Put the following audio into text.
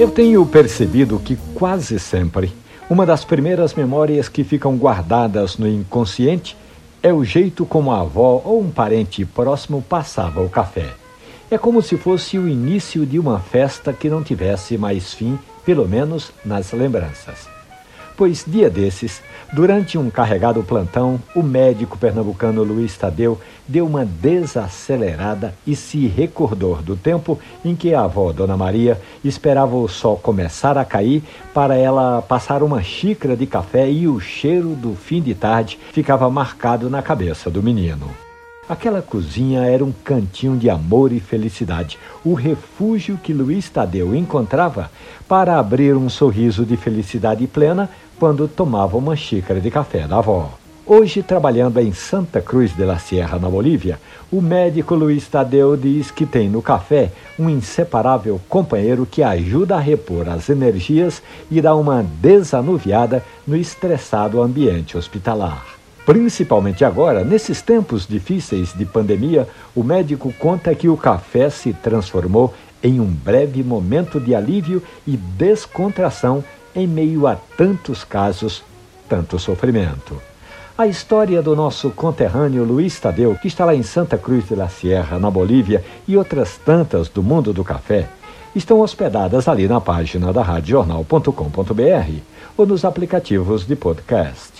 Eu tenho percebido que quase sempre uma das primeiras memórias que ficam guardadas no inconsciente é o jeito como a avó ou um parente próximo passava o café. É como se fosse o início de uma festa que não tivesse mais fim, pelo menos nas lembranças. Pois dia desses, durante um carregado plantão, o médico pernambucano Luiz Tadeu deu uma desacelerada e se recordou do tempo em que a avó Dona Maria esperava o sol começar a cair para ela passar uma xícara de café e o cheiro do fim de tarde ficava marcado na cabeça do menino. Aquela cozinha era um cantinho de amor e felicidade, o refúgio que Luiz Tadeu encontrava para abrir um sorriso de felicidade plena quando tomava uma xícara de café da avó. Hoje, trabalhando em Santa Cruz de la Sierra, na Bolívia, o médico Luiz Tadeu diz que tem no café um inseparável companheiro que ajuda a repor as energias e dá uma desanuviada no estressado ambiente hospitalar. Principalmente agora, nesses tempos difíceis de pandemia, o médico conta que o café se transformou em um breve momento de alívio e descontração em meio a tantos casos, tanto sofrimento. A história do nosso conterrâneo Luiz Tadeu, que está lá em Santa Cruz de la Sierra, na Bolívia, e outras tantas do mundo do café, estão hospedadas ali na página da radiojornal.com.br ou nos aplicativos de podcast.